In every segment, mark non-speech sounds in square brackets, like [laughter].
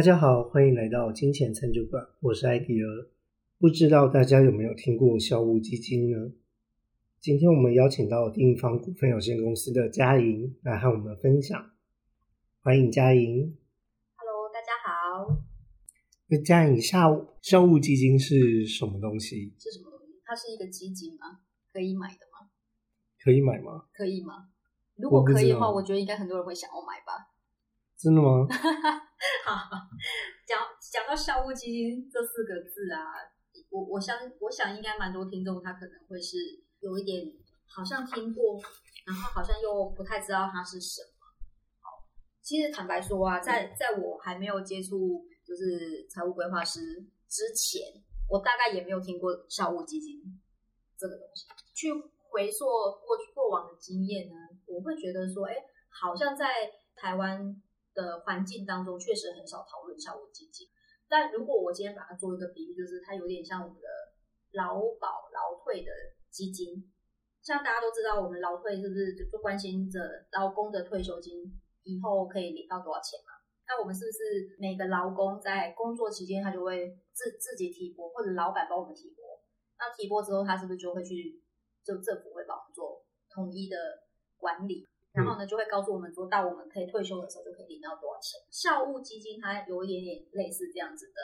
大家好，欢迎来到金钱餐酒馆，我是艾迪尔。不知道大家有没有听过校务基金呢？今天我们邀请到定方股份有限公司的嘉莹来和我们分享，欢迎嘉莹。Hello，大家好。那嘉莹，校校务基金是什么东西？是什么东西？它是一个基金吗？可以买的吗？可以买吗？可以吗？如果可以的话，道我觉得应该很多人会想要买吧。真的吗？[laughs] [laughs] 好，讲讲到校务基金这四个字啊，我我相我想应该蛮多听众他可能会是有一点好像听过，然后好像又不太知道它是什么。好，其实坦白说啊，在在我还没有接触就是财务规划师之前，我大概也没有听过校务基金这个东西。去回溯过过往的经验呢，我会觉得说，哎，好像在台湾的环境当中，确实很少讨论校务基金。但如果我今天把它做一个比喻，就是它有点像我们的劳保劳退的基金。像大家都知道，我们劳退是不是就关心着劳工的退休金以后可以领到多少钱嘛？那我们是不是每个劳工在工作期间，他就会自自己提拨，或者老板帮我们提拨？那提拨之后，他是不是就会去，就政府会帮我们做统一的管理？然后呢，就会告诉我们说到我们可以退休的时候就可以领到多少钱。校务基金它有一点点类似这样子的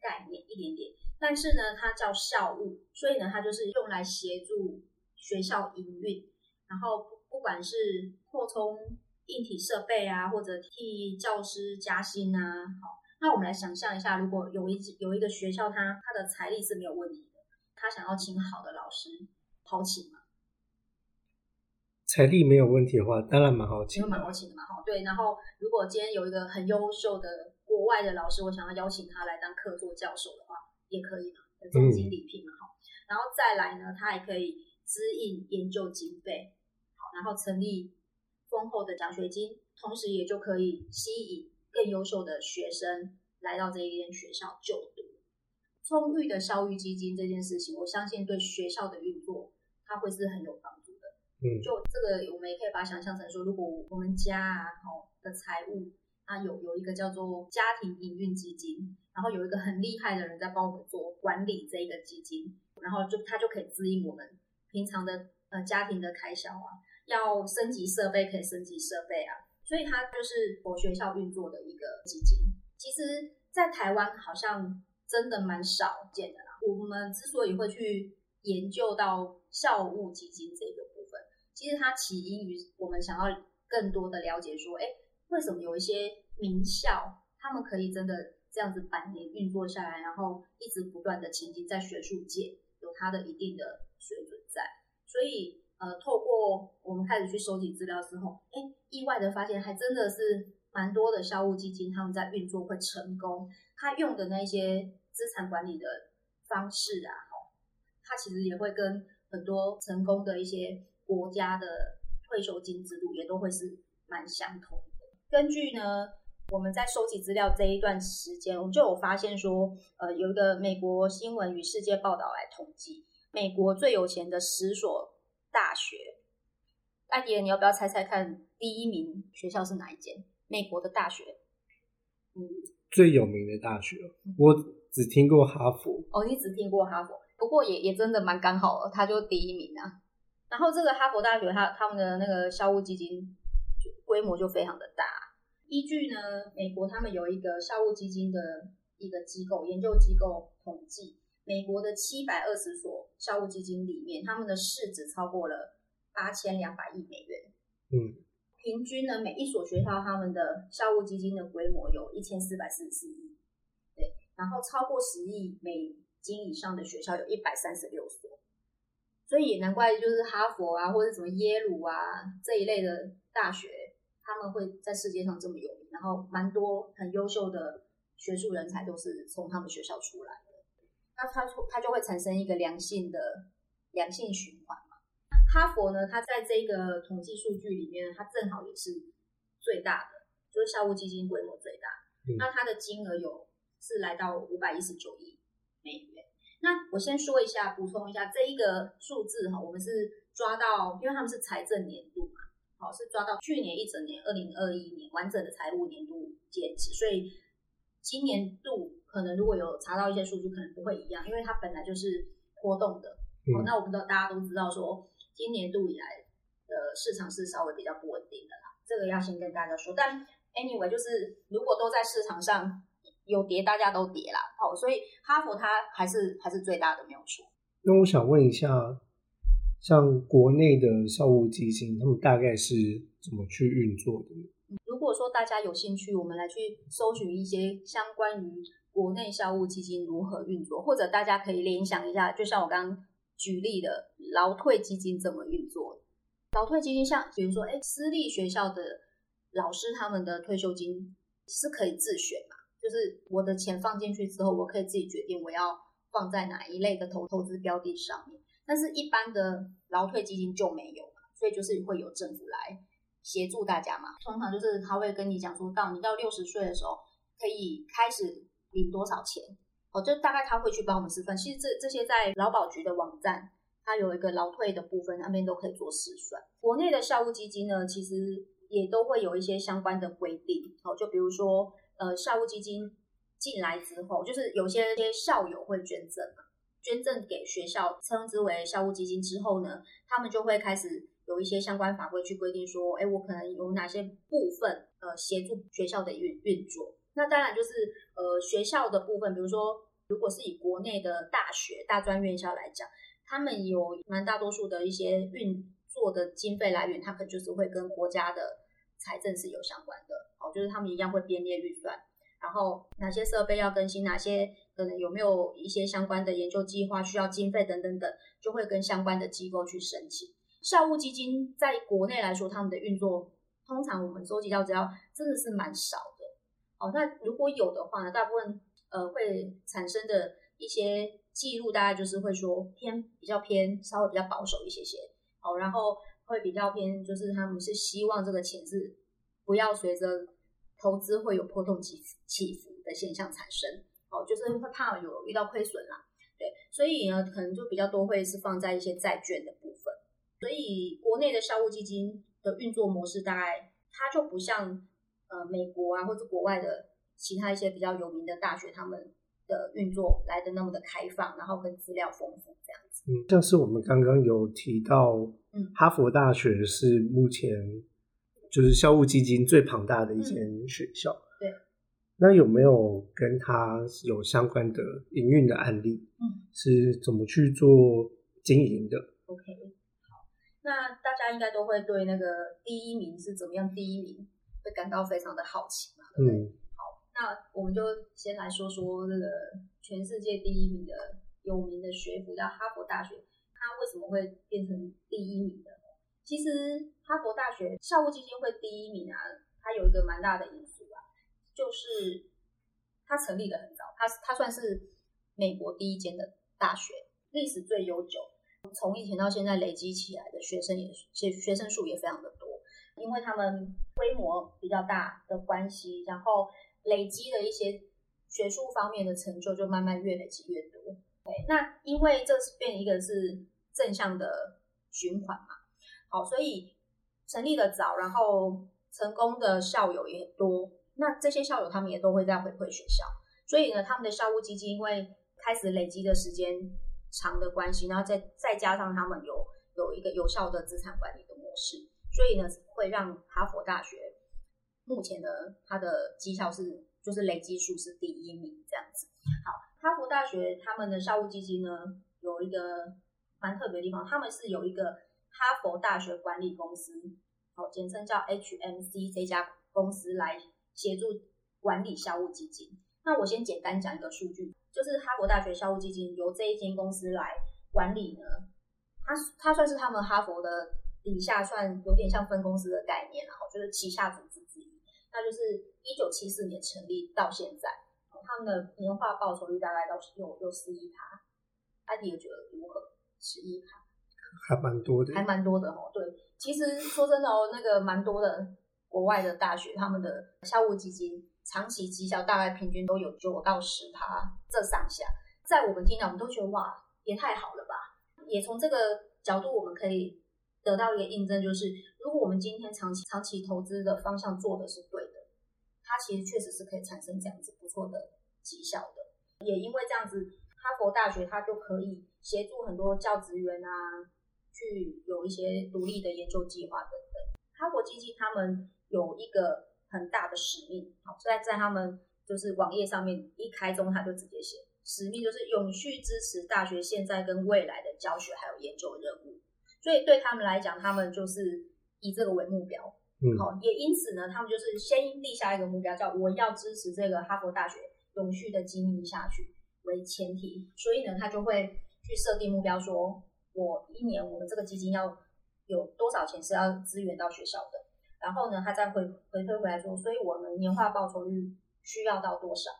概念，一点点，但是呢，它叫校务，所以呢，它就是用来协助学校营运，然后不不管是扩充硬体设备啊，或者替教师加薪啊，好，那我们来想象一下，如果有一有一个学校它它的财力是没有问题的，他想要请好的老师，好请吗？财力没有问题的话，当然蛮好请蛮好请的嘛，哈，对。然后如果今天有一个很优秀的国外的老师，我想要邀请他来当客座教授的话，也可以嘛，有重金礼聘嘛，哈、然后再来呢，他还可以支应研究经费，好，然后成立丰厚的奖学金，同时也就可以吸引更优秀的学生来到这一间学校就读。充裕的教育基金这件事情，我相信对学校的运作，它会是很有帮。嗯，就这个，我们也可以把它想象成说，如果我们家啊，哦的财务，它有有一个叫做家庭营运基金，然后有一个很厉害的人在帮我们做管理这个基金，然后就他就可以指引我们平常的呃家庭的开销啊，要升级设备可以升级设备啊，所以它就是我学校运作的一个基金。其实，在台湾好像真的蛮少见的啦。我们之所以会去研究到校务基金这个，其实它起因于我们想要更多的了解说，哎，为什么有一些名校他们可以真的这样子百年运作下来，然后一直不断的前进，在学术界有它的一定的水准在。所以，呃，透过我们开始去收集资料之后，哎，意外的发现还真的是蛮多的校务基金他们在运作会成功，他用的那些资产管理的方式啊，哦，他其实也会跟很多成功的一些国家的退休金制度也都会是蛮相同的。根据呢，我们在收集资料这一段时间，我们就有发现说，呃，有一个美国新闻与世界报道来统计，美国最有钱的十所大学。艾迪，你要不要猜猜看，第一名学校是哪一间？美国的大学？嗯，最有名的大学，我只听过哈佛。哦，你只听过哈佛，不过也也真的蛮刚好的，他就第一名啊。然后这个哈佛大学，它他们的那个校务基金就规模就非常的大。依据呢，美国他们有一个校务基金的一个机构研究机构统计，美国的七百二十所校务基金里面，他们的市值超过了八千两百亿美元。嗯，平均呢，每一所学校他们的校务基金的规模有一千四百四十四亿，对，然后超过十亿美金以上的学校有一百三十六所，所以也难怪就是哈佛啊，或者什么耶鲁啊这一类的大学，他们会在世界上这么有名，然后蛮多很优秀的学术人才都是从他们学校出来的，那它它就会产生一个良性的良性循环嘛。哈佛呢，它在这个统计数据里面，它正好也是最大的，就是校务基金规模最大。嗯那它的金额有是来到五百一十九亿美元。那我先说一下，补充一下这一个数字哈，我们是抓到，因为他们是财政年度嘛，好是抓到去年一整年二零二一年完整的财务年度截止，所以今年度可能如果有查到一些数据，可能不会一样，因为它本来就是波动的。哦，那我们都大家都知道说，今年度以来的市场是稍微比较不稳定的啦，这个要先跟大家说。但 anyway，就是如果都在市场上有跌，大家都跌啦。哦，所以哈佛它还是还是最大的，没有错。那我想问一下，像国内的校务基金，他们大概是怎么去运作的？如果说大家有兴趣，我们来去搜寻一些相关于国内校务基金如何运作，或者大家可以联想一下，就像我刚刚举例的劳退基金怎么运作。劳退基金像比如说，哎，私立学校的老师他们的退休金是可以自选嘛？就是我的钱放进去之后，我可以自己决定我要。放在哪一类的投投资标的上面？但是一般的劳退基金就没有，所以就是会有政府来协助大家嘛。通常就是他会跟你讲说，到你到六十岁的时候可以开始领多少钱哦，就大概他会去帮我们示范。其实这这些在劳保局的网站，它有一个劳退的部分，那边都可以做试算。国内的校务基金呢，其实也都会有一些相关的规定哦，就比如说呃校务基金。进来之后，就是有些些校友会捐赠嘛，捐赠给学校，称之为校务基金之后呢，他们就会开始有一些相关法规去规定说，哎，我可能有哪些部分呃协助学校的运运作。那当然就是呃学校的部分，比如说如果是以国内的大学大专院校来讲，他们有蛮大多数的一些运作的经费来源，它可能就是会跟国家的财政是有相关的，就是他们一样会编列预算。然后哪些设备要更新，哪些可能有没有一些相关的研究计划需要经费等等等，就会跟相关的机构去申请。校务基金在国内来说，他们的运作通常我们收集到资料真的是蛮少的。哦，那如果有的话呢，大部分呃会产生的一些记录，大概就是会说偏比较偏稍微比较保守一些些。哦，然后会比较偏，就是他们是希望这个钱是不要随着。投资会有波动起起伏的现象产生，哦，就是会怕有遇到亏损啦，对，所以呢，可能就比较多会是放在一些债券的部分。所以国内的校务基金的运作模式，大概它就不像呃美国啊或者国外的其他一些比较有名的大学，他们的运作来的那么的开放，然后跟资料丰富这样子。嗯，像是我们刚刚有提到，嗯，哈佛大学是目前。就是校务基金最庞大的一间学校。对，那有没有跟他有相关的营运的案例？嗯，是怎么去做经营的？OK，好，那大家应该都会对那个第一名是怎么样，第一名会感到非常的好奇嘛？对不对？好，那我们就先来说说那个全世界第一名的有名的学府叫哈佛大学，它为什么会变成第一名的？其实哈佛大学校务基金会第一名啊，它有一个蛮大的因素啊，就是它成立的很早，它它算是美国第一间的大学，历史最悠久，从以前到现在累积起来的学生也学学生数也非常的多，因为他们规模比较大的关系，然后累积的一些学术方面的成就就慢慢越累积越多。对，那因为这是变一个是正向的循环嘛。好，所以成立的早，然后成功的校友也多。那这些校友他们也都会在回馈学校，所以呢，他们的校务基金因为开始累积的时间长的关系，然后再再加上他们有有一个有效的资产管理的模式，所以呢，会让哈佛大学目前的它的绩效是就是累积数是第一名这样子。好，哈佛大学他们的校务基金呢有一个蛮特别的地方，他们是有一个。哈佛大学管理公司，哦，简称叫 HMC 这家公司来协助管理校务基金。那我先简单讲一个数据，就是哈佛大学校务基金由这一间公司来管理呢，它它算是他们哈佛的底下算有点像分公司的概念，然后就是旗下组织之一。那就是一九七四年成立到现在，他们的年化报酬率大概都是有有十一趴。艾迪觉得如何？十一趴。还蛮多的，还蛮多的哦。对，其实说真的哦，那个蛮多的国外的大学，他们的校务基金长期绩效大概平均都有九到十趴这上下。在我们听到，我们都觉得哇，也太好了吧！也从这个角度，我们可以得到一个印证，就是如果我们今天长期长期投资的方向做的是对的，它它其实确实是可以产生这样子不错的绩效的。也因为这样子，哈佛大学它就可以协助很多教职员啊，去有一些独立的研究计划等等。哈佛基金他们有一个很大的使命，好，在在他们就是网页上面一开中，他就直接写使命就是永续支持大学现在跟未来的教学还有研究任务。所以对他们来讲，他们就是以这个为目标。嗯，好，也因此呢，他们就是先立下一个目标，叫我要支持这个哈佛大学永续的经营下去为前提，所以呢，他就会去设定目标，说我一年我们这个基金要有多少钱是要支援到学校的，然后呢，他再回回推回来说，所以我们年化报酬率需要到多少，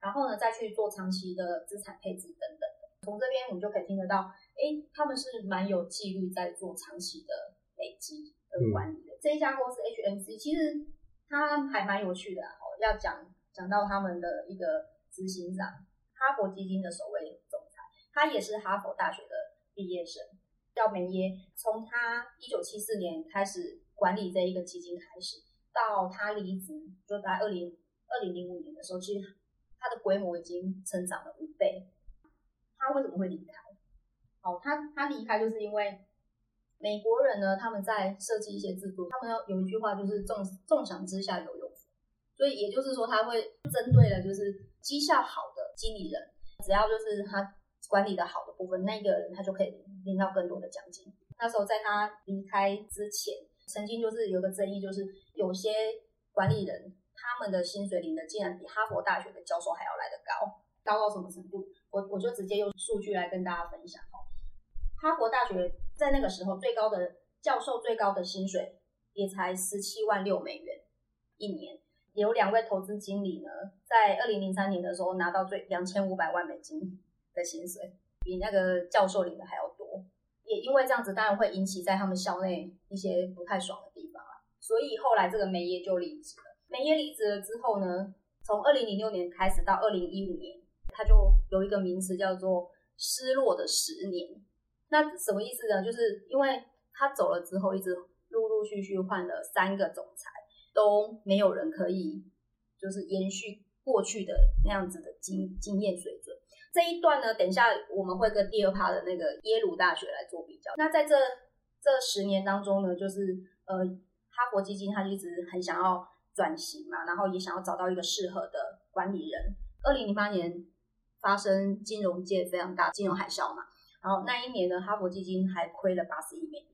然后呢，再去做长期的资产配置等等的。从这边我们就可以听得到，哎，他们是蛮有纪律在做长期的累积跟管理的。这一家公司 HMC 其实它还蛮有趣的哦，要讲讲到他们的一个执行长，哈佛基金的首位总裁，他也是哈佛大学的毕业生，叫梅耶。从他一九七四年开始管理这一个基金开始，到他离职，就在二零二零零五年的时候，其实他的规模已经成长了五倍。他为什么会离开？哦，他他离开就是因为。美国人呢，他们在设计一些制度，他们要有一句话就是“众众享之下有用”，所以也就是说，他会针对的就是绩效好的经理人，只要就是他管理的好的部分，那个人他就可以领到更多的奖金。那时候在他离开之前，曾经就是有个争议，就是有些管理人他们的薪水领的竟然比哈佛大学的教授还要来得高，高到什么程度？我我就直接用数据来跟大家分享哦。哈佛大学在那个时候最高的教授最高的薪水也才十七万六美元一年，有两位投资经理呢，在二零零三年的时候拿到最两千五百万美金的薪水，比那个教授领的还要多。也因为这样子，当然会引起在他们校内一些不太爽的地方啊。所以后来这个梅耶就离职了。梅耶离职了之后呢，从二零零六年开始到二零一五年，他就有一个名词叫做“失落的十年”。那什么意思呢？就是因为他走了之后，一直陆陆续续换了三个总裁，都没有人可以就是延续过去的那样子的经经验水准。这一段呢，等一下我们会跟第二趴的那个耶鲁大学来做比较。那在这这十年当中呢，就是呃，哈佛基金他一直很想要转型嘛，然后也想要找到一个适合的管理人。二零零八年发生金融界非常大金融海啸嘛。然后那一年呢，哈佛基金还亏了八十亿美元，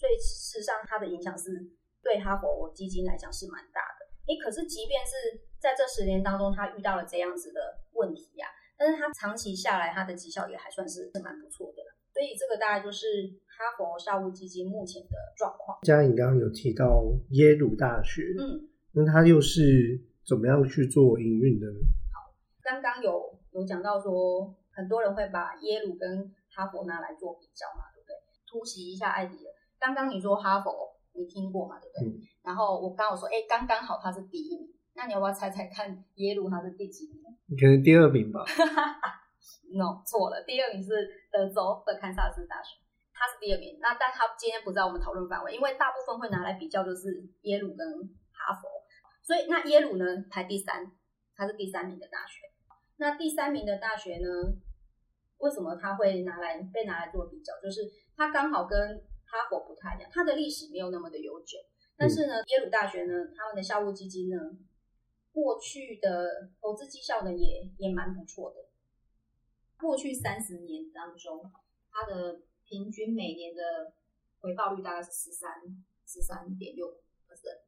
所以事实上它的影响是对哈佛基金来讲是蛮大的。诶，可是即便是在这十年当中，他遇到了这样子的问题呀，但是它长期下来，它的绩效也还算是是蛮不错的。所以这个大概就是哈佛校务基金目前的状况。嘉颖刚刚有提到耶鲁大学，嗯，那它又是怎么样去做营运的？好，刚刚有有讲到说，很多人会把耶鲁跟哈佛拿来做比较嘛，对不对？突袭一下艾迪尔。刚刚你说哈佛，你听过嘛，对不对？嗯。然后我刚好说，哎，刚刚好他是第一名。那你要不要猜猜看，耶鲁它是第几名？你可能第二名吧。[laughs] No，错了，第二名是德州的堪萨斯大学，它是第二名。那但它今天不在我们讨论范围，因为大部分会拿来比较就是耶鲁跟哈佛。所以那耶鲁呢排第三，它是第三名的大学。那第三名的大学呢？为什么它会拿来被拿来做比较？就是它刚好跟哈佛不太一样，它的历史没有那么的悠久。但是呢，耶鲁大学呢，他们的校务基金呢，过去的投资绩效呢也也蛮不错的。过去三十年当中，它的平均每年的回报率大概是十三十三点六 percent。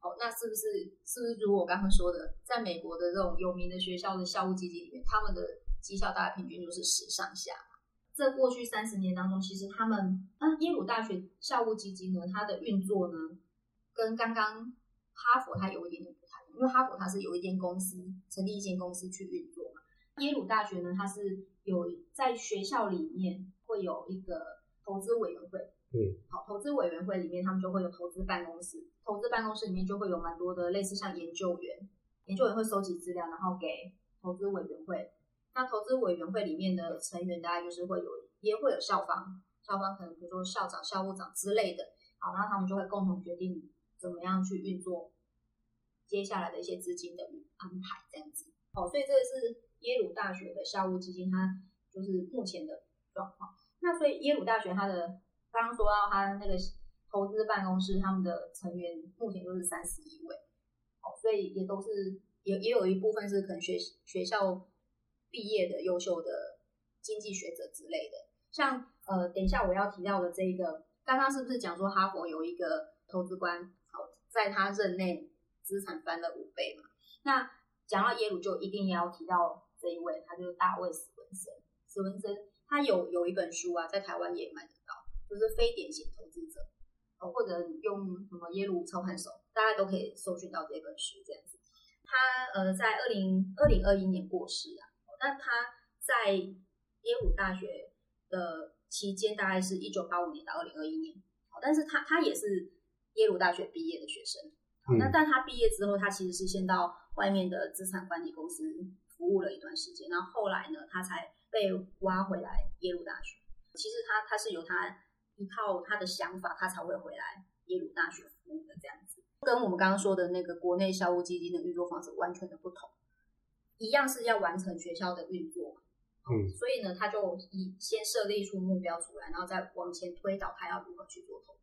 哦，那是不是是不是如我刚刚说的，在美国的这种有名的学校的校务基金里面，他们的绩效大概平均就是十上下。这过去三十年当中，其实他们啊，耶鲁大学校务基金呢，它的运作呢，跟刚刚哈佛它有一点点不，因为哈佛它是有一间公司成立一间公司去运作嘛。耶鲁大学呢，它是有在学校里面会有一个投资委员会，嗯，好，投资委员会里面他们就会有投资办公室，投资办公室里面就会有蛮多的类似像研究员，研究员会收集资料，然后给投资委员会。那投资委员会里面的成员大概就是会有，也会有校方，校方可能比如说校长、校务长之类的，好，那他们就会共同决定怎么样去运作接下来的一些资金的安排这样子。哦，所以这个是耶鲁大学的校务基金，它就是目前的状况。那所以耶鲁大学它的刚刚说到它那个投资办公室，他们的成员目前都是三十一位。哦，所以也都是也也有一部分是可能学学校毕业的优秀的经济学者之类的。像呃，等一下我要提到的这一个，刚刚是不是讲说哈佛有一个投资官，好，在他任内资产翻了五倍嘛？那讲到耶鲁，就一定要提到这一位，他就是大卫·史文森。史文森他有有一本书啊，在台湾也买得到，就是非典型投资者，哦，或者用什么耶鲁操盘手，大家都可以搜寻到这本书这样子。他呃，在二零二零二一年过世啊，那他在耶鲁大学的期间大概是一九八五年到二零二一年，好，但是他他也是耶鲁大学毕业的学生。那但他毕业之后，他其实是先到外面的资产管理公司服务了一段时间，然后后来呢，他才被挖回来耶鲁大学。其实他他是有他一套他的想法，他才会回来耶鲁大学服务的这样子，跟我们刚刚说的那个国内校务基金的运作方式完全的不同。一样是要完成学校的运作，嗯，所以呢，他就以先设立出目标出来，然后再往前推导他要如何去做投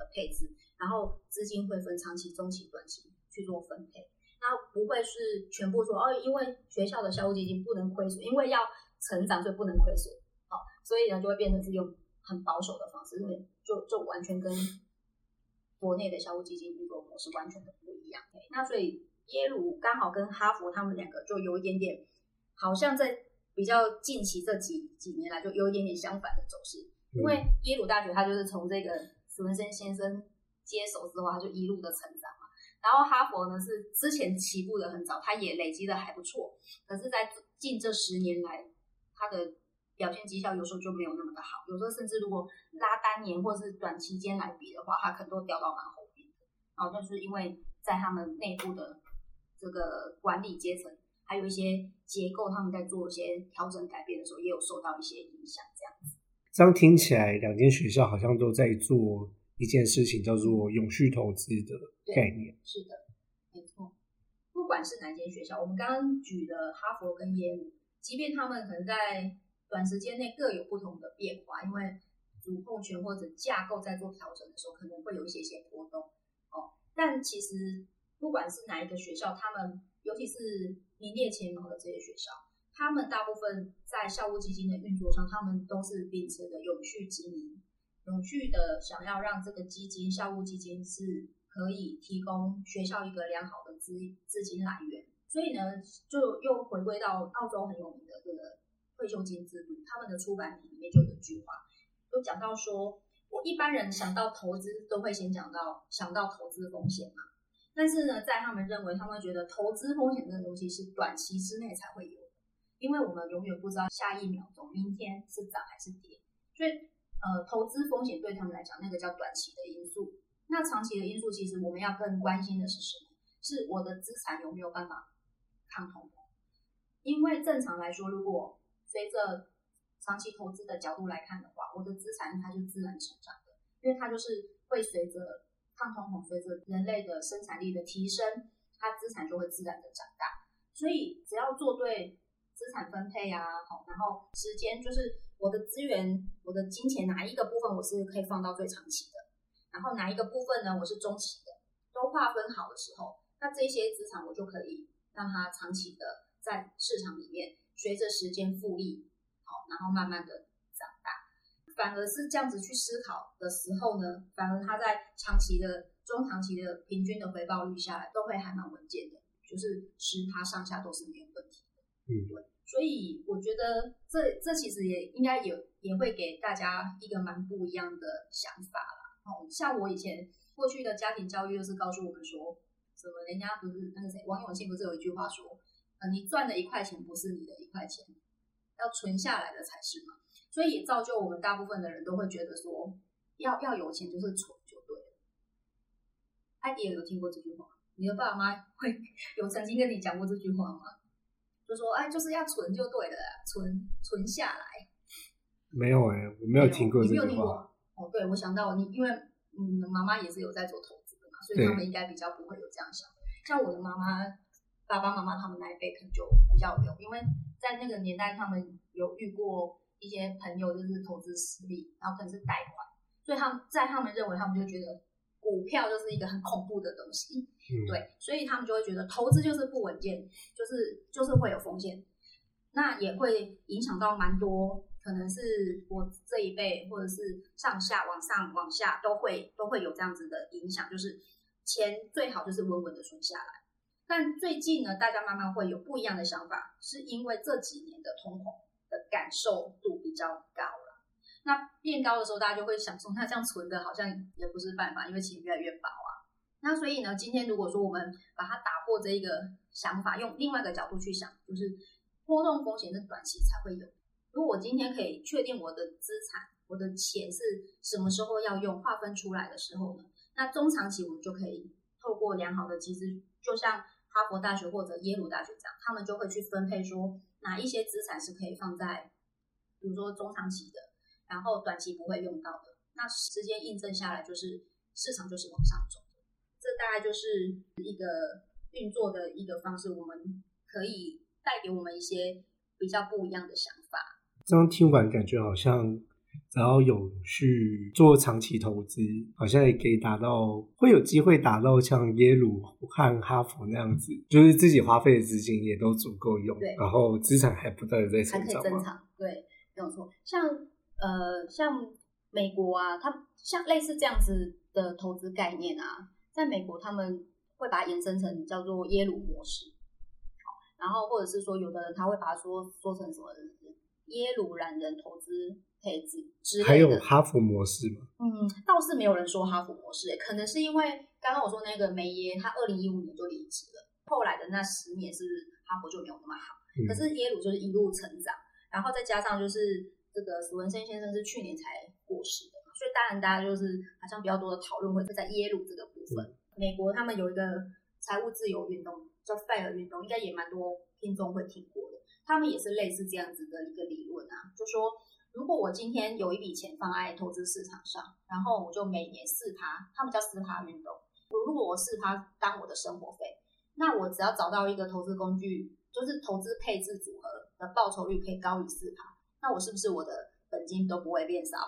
资的配置。然后资金会分长期、中期、短期去做分配，那不会是全部说哦，因为学校的校务基金不能亏损，因为要成长，所以不能亏损，哦，所以呢就会变成是用很保守的方式，因为就就完全跟国内的校务基金运作模式完全的不一样。那所以耶鲁刚好跟哈佛他们两个就有一点点，好像在比较近期这几几年来就有一点点相反的走势，因为耶鲁大学它就是从这个史文森先生。接手之后，他就一路的成长嘛。然后哈佛呢是之前起步的很早，他也累积的还不错。可是，在近这十年来，他的表现绩效有时候就没有那么的好。有时候甚至如果拉单年或是短期间来比的话，他可能都掉到蛮后面的。然后就是因为在他们内部的这个管理阶层，还有一些结构，他们在做一些调整改变的时候，也有受到一些影响。这样子，这样听起来，两间学校好像都在做。一件事情叫做永续投资的概念，是的，没错。不管是哪间学校，我们刚刚举的哈佛跟耶鲁，即便他们可能在短时间内各有不同的变化，因为主控权或者架构在做调整的时候，可能会有一些些波动哦。但其实不管是哪一个学校，他们尤其是名列前茅的这些学校，他们大部分在校务基金的运作上，他们都是秉持着永续经营。永续的想要让这个基金校务基金是可以提供学校一个良好的资资金来源，所以呢，就又回归到澳洲很有名的这个退休金制度，他们的出版品里面就有一句话，有讲到说，我一般人想到投资都会先讲到想到投资风险嘛，但是呢，在他们认为，他们觉得投资风险这个东西是短期之内才会有，因为我们永远不知道下一秒钟明天是涨还是跌，所以。呃，投资风险对他们来讲，那个叫短期的因素。那长期的因素，其实我们要更关心的是什么？是我的资产有没有办法抗通膨？因为正常来说，如果随着长期投资的角度来看的话，我的资产它是自然成长的，因为它就是会随着抗通膨，随着人类的生产力的提升，它资产就会自然的长大。所以只要做对资产分配啊，好，然后时间就是。我的资源，我的金钱哪一个部分我是可以放到最长期的，然后哪一个部分呢？我是中期的，都划分好的时候，那这些资产我就可以让它长期的在市场里面随着时间复利，好，然后慢慢的长大。反而是这样子去思考的时候呢，反而它在长期的、中长期的平均的回报率下来都会还蛮稳健的，就是十趴上下都是没有。嗯，对。所以我觉得这这其实也应该有也会给大家一个蛮不一样的想法啦。哦，像我以前过去的家庭教育就是告诉我们说，什么人家不是那个谁王永庆不是有一句话说，呃，你赚的一块钱不是你的一块钱，要存下来的才是嘛。所以也造就我们大部分的人都会觉得说，要要有钱就是存就对了。艾迪有听过这句话？你的爸妈妈会 [laughs] 有曾经跟你讲过这句话吗？就说哎，就是要存就对了，存存下来。没有哎，我没有听过这句话。哦，对，我想到你，因为嗯，妈妈也是有在做投资的嘛，所以他们应该比较不会有这样想。像我的妈妈、爸爸妈妈他们那一辈可能就比较有，因为在那个年代他们有遇过一些朋友就是投资失利，然后可能是贷款，所以他们在他们认为他们就觉得股票就是一个很恐怖的东西，对，所以他们就会觉得投资就是不稳健，就是就是会有风险，那也会影响到蛮多，可能是我这一辈或者是上下往上往下都会都会有这样子的影响，就是钱最好就是稳稳的存下来。但最近呢，大家慢慢会有不一样的想法，是因为这几年的通膨的感受度比较高了。那变高的时候，大家就会想说，那这样存的好像也不是办法，因为钱越来越薄啊。那所以呢，今天如果说我们把它打破这一个想法，用另外一个角度去想，就是波动风险是短期才会有。如果我今天可以确定我的资产、我的钱是什么时候要用，划分出来的时候呢，那中长期我们就可以透过良好的机制，就像哈佛大学或者耶鲁大学这样，他们就会去分配说哪一些资产是可以放在，比如说中长期的，然后短期不会用到的。那时间印证下来，就是市场就是往上走。这大概就是一个运作的一个方式，我们可以带给我们一些比较不一样的想法。这样听完感觉好像，只要有去做长期投资，好像也可以达到，会有机会达到像耶鲁和哈佛那样子，就是自己花费的资金也都足够用，然后资产还不断的在还可以。增长，对，没有错。像呃，像美国啊，它像类似这样子的投资概念啊，在美国他们会把它延伸成叫做耶鲁模式，好然后或者是说有的人他会把它说说成什么耶鲁懒人投资配置之还有。哈佛模式嘛，嗯，倒是没有人说哈佛模式、欸，可能是因为刚刚我说那个梅耶，他二零一五年就离职了，后来的那十年是哈佛就没有那么好。嗯可是耶鲁就是一路成长，然后再加上就是这个史文森先生是去年才过世的嘛，所以当然大家就是好像比较多的讨论会是在耶鲁这个部分。美国他们有一个财务自由运动叫 FIRE 运动，应该也蛮多听众会听过的。他们也是类似这样子的一个理论啊，就说如果我今天有一笔钱放在投资市场上，然后我就每年四趴，他们叫四趴运动。如果我四趴当我的生活费，那我只要找到一个投资工具，就是投资配置组合的报酬率可以高于四趴，那我是不是我的本金都不会变少？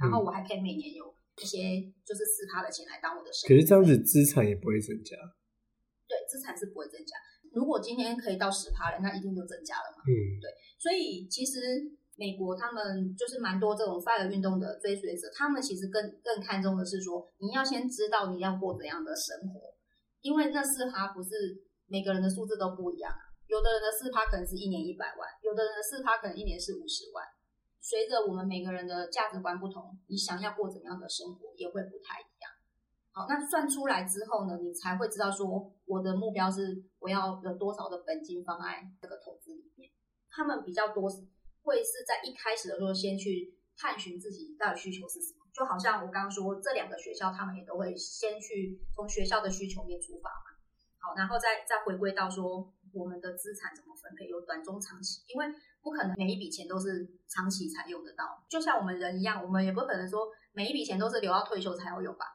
然后我还可以每年有一些就是四趴的钱来当我的生活。可是这样子资产也不会增加。对资产是不会增加。如果今天可以到十趴了，那一定就增加了嘛。嗯，对所以其实美国他们就是蛮多这种 FIRE 运动的追随者，他们其实更更看重的是说，你要先知道你要过怎样的生活，因为那四趴不是每个人的数字都不一样啊。有的人的四趴可能是一年一百万，有的人的四趴可能一年是五十万。随着我们每个人的价值观不同，你想要过怎样的生活也会不太一样。好，那算出来之后呢，你才会知道说我的目标是我要有多少的本金放在这个投资里面。他们比较多是会是在一开始的时候先去探寻自己到底需求是什么，就好像我刚刚说这两个学校，他们也都会先去从学校的需求面出发嘛。好，然后再再回归到说我们的资产怎么分配，有短中长期，因为不可能每一笔钱都是长期才用得到，就像我们人一样，我们也不可能说每一笔钱都是留到退休才要用吧。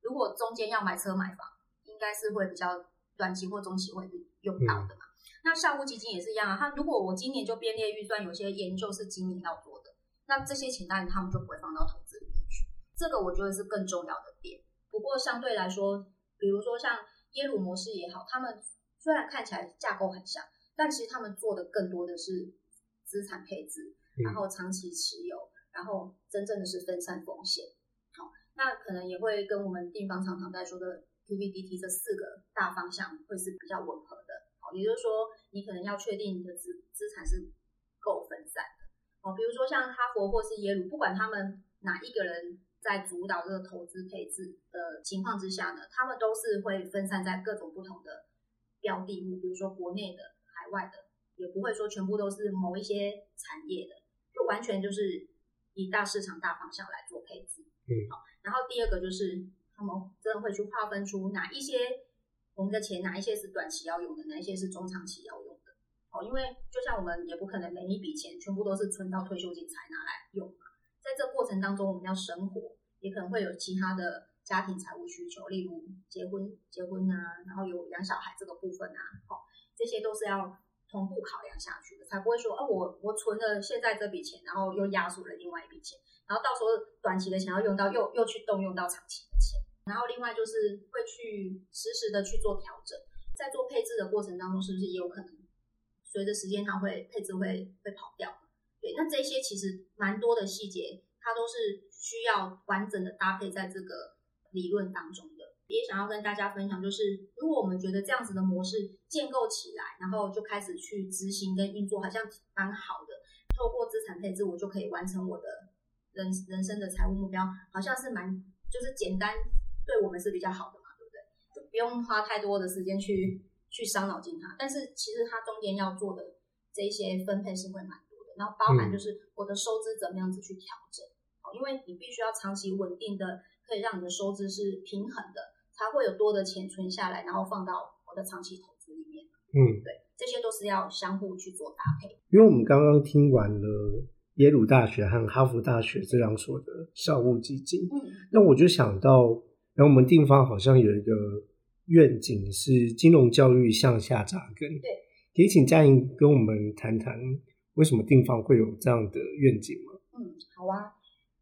如果中间要买车买房，应该是会比较短期或中期会用到的嘛。那校务基金也是一样啊，它如果我今年就编列预算，有些研究是今年要做的，那这些钱当然他们就不会放到投资里面去。这个我觉得是更重要的点。不过相对来说，比如说像耶鲁模式也好，他们虽然看起来架构很像，但其实他们做的更多的是资产配置，然后长期持有，然后真正的是分散风险。好，那可能也会跟我们地方常常在说的 QVDT 这四个大方向会是比较吻合的。好，也就是说，你可能要确定你的资资产是够分散的。哦，比如说像哈佛或是耶鲁，不管他们哪一个人在主导这个投资配置的情况之下呢，他们都是会分散在各种不同的标的物，比如说国内的、海外的，也不会说全部都是某一些产业的，就完全就是以大市场大方向来做配置。嗯，好，然后第二个就是他们真的会去划分出哪一些我们的钱，哪一些是短期要用的，哪一些是中长期要用的。哦，因为就像我们也不可能每一笔钱全部都是存到退休金才拿来用嘛，在这过程当中我们要生活，也可能会有其他的家庭财务需求，例如结婚、结婚啊，然后有养小孩这个部分啊，好，这些都是要同步考量下去的，才不会说，啊，我我存了现在这笔钱，然后又压缩了另外一笔钱，然后到时候短期的钱要用到，又又去动用到长期的钱，然后另外就是会去实时的去做调整，在做配置的过程当中，是不是也有可能随着时间它会配置会会跑掉？对，那这些其实蛮多的细节，它都是需要完整的搭配在这个理论当中。也想要跟大家分享，就是如果我们觉得这样子的模式建构起来，然后就开始去执行跟运作，好像蛮好的。透过资产配置，我就可以完成我的人人生的财务目标，好像是蛮就是简单，对我们是比较好的嘛，对不对？就不用花太多的时间去去伤脑筋它。但是其实它中间要做的这一些分配是会蛮多的。然后包含就是我的收支怎么样子去调整，哦，因为你必须要长期稳定的，可以让你的收支是平衡的，才会有多的钱存下来，然后放到我的长期投资里面。嗯，对，这些都是要相互去做搭配。因为我们刚刚听完了耶鲁大学和哈佛大学这两所的校务基金，嗯，那我就想到，然后我们地方好像有一个愿景是金融教育向下扎根，对，可以请嘉莹跟我们谈谈。为什么定方会有这样的愿景吗？嗯，好啊，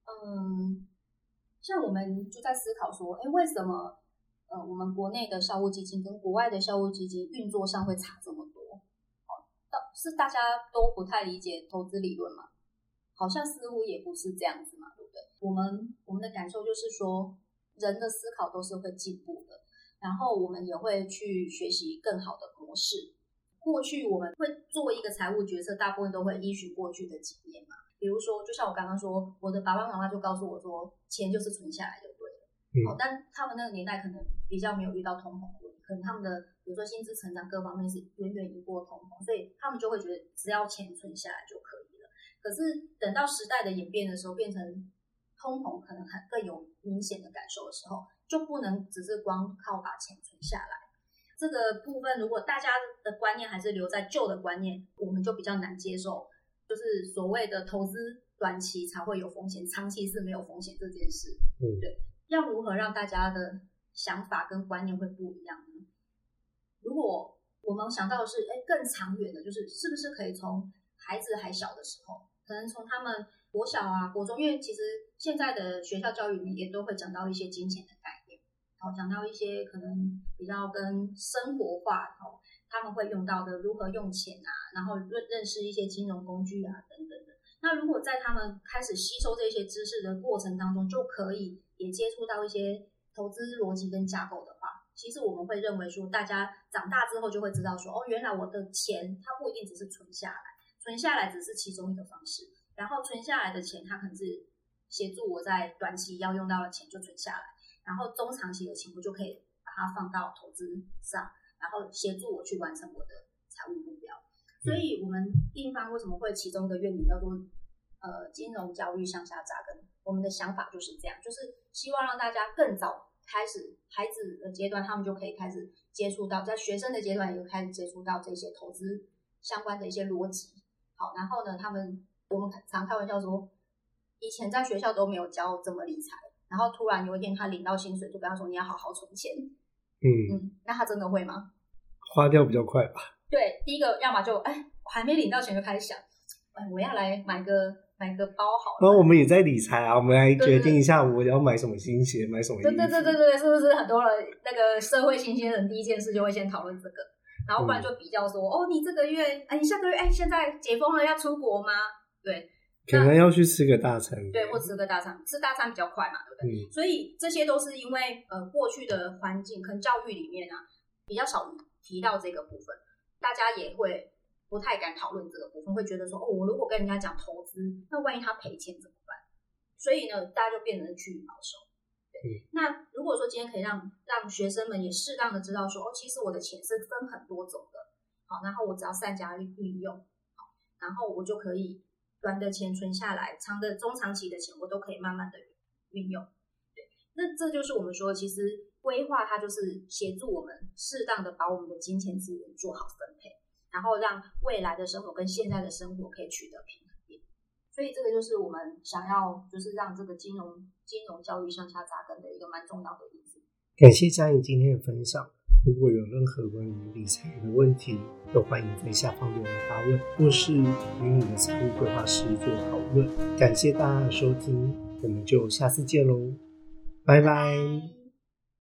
嗯，像我们就在思考说，哎，为什么呃，我们国内的校务基金跟国外的校务基金运作上会差这么多？哦，是大家都不太理解投资理论吗？好像似乎也不是这样子嘛，对不对？我们我们的感受就是说，人的思考都是会进步的，然后我们也会去学习更好的模式。过去我们会做一个财务决策，大部分都会依循过去的经验嘛。比如说，就像我刚刚说，我的爸爸妈妈就告诉我说，钱就是存下来的对了。好，但他们那个年代可能比较没有遇到通膨问题，可能他们的比如说薪资成长各方面是远远赢过通膨，所以他们就会觉得只要钱存下来就可以了。可是等到时代的演变的时候，变成通膨可能很更有明显的感受的时候，就不能只是光靠把钱存下来。这个部分，如果大家的观念还是留在旧的观念，我们就比较难接受，就是所谓的投资短期才会有风险，长期是没有风险这件事。嗯，对。要如何让大家的想法跟观念会不一样呢？如果我们想到的是，哎，更长远的，就是是不是可以从孩子还小的时候，可能从他们国小啊、国中，因为其实现在的学校教育里面也都会讲到一些金钱的概念。好，讲到一些可能比较跟生活化，哦，他们会用到的如何用钱啊，然后认认识一些金融工具啊，等等的。那如果在他们开始吸收这些知识的过程当中，就可以也接触到一些投资逻辑跟架构的话，其实我们会认为说，大家长大之后就会知道说，哦，原来我的钱它不一定只是存下来，存下来只是其中一个方式，然后存下来的钱，它可能是协助我在短期要用到的钱就存下来。然后中长期的钱，我就可以把它放到投资上，然后协助我去完成我的财务目标。所以，我们地方为什么会其中一个愿景叫做呃金融教育向下扎根？我们的想法就是这样，就是希望让大家更早开始孩子的阶段，他们就可以开始接触到，在学生的阶段也开始接触到这些投资相关的一些逻辑。好，然后呢，他们我们常开玩笑说，以前在学校都没有教怎么理财。然后突然有一天他领到薪水，就跟他说你要好好存钱。嗯嗯，那他真的会吗？花掉比较快吧。对，第一个要么就哎，我还没领到钱就开始想，哎，我要来买个买个包好。那我们也在理财啊，我们来决定一下我要买什么新鞋，买什么。对对对对对，是不是很多人那个社会新鲜人第一件事就会先讨论这个，然后不然就比较说，哦，你这个月，哎，你下个月，哎，现在解封了要出国吗？对。可能要去吃个大餐，对，或吃个大餐，吃大餐比较快嘛，对不对？所以这些都是因为呃过去的环境，可能教育里面啊比较少提到这个部分，大家也会不太敢讨论这个部分，会觉得说哦，我如果跟人家讲投资，那万一他赔钱怎么办？所以呢，大家就变成趋于保守。对，那如果说今天可以让让学生们也适当的知道说哦，其实我的钱是分很多种的，好，然后我只要善加运用，好，然后我就可以。短的钱存下来，长的、中长期的钱我都可以慢慢的运用。对，那这就是我们说，其实规划它就是协助我们适当的把我们的金钱资源做好分配，然后让未来的生活跟现在的生活可以取得平衡点。所以这个就是我们想要，就是让这个金融金融教育向下扎根的一个蛮重要的例子。感谢嘉颖今天的分享。如果有任何关于理财的问题，都欢迎在下方留言发问，或是与你的财务规划师做讨论。感谢大家的收听，我们就下次见喽，拜拜。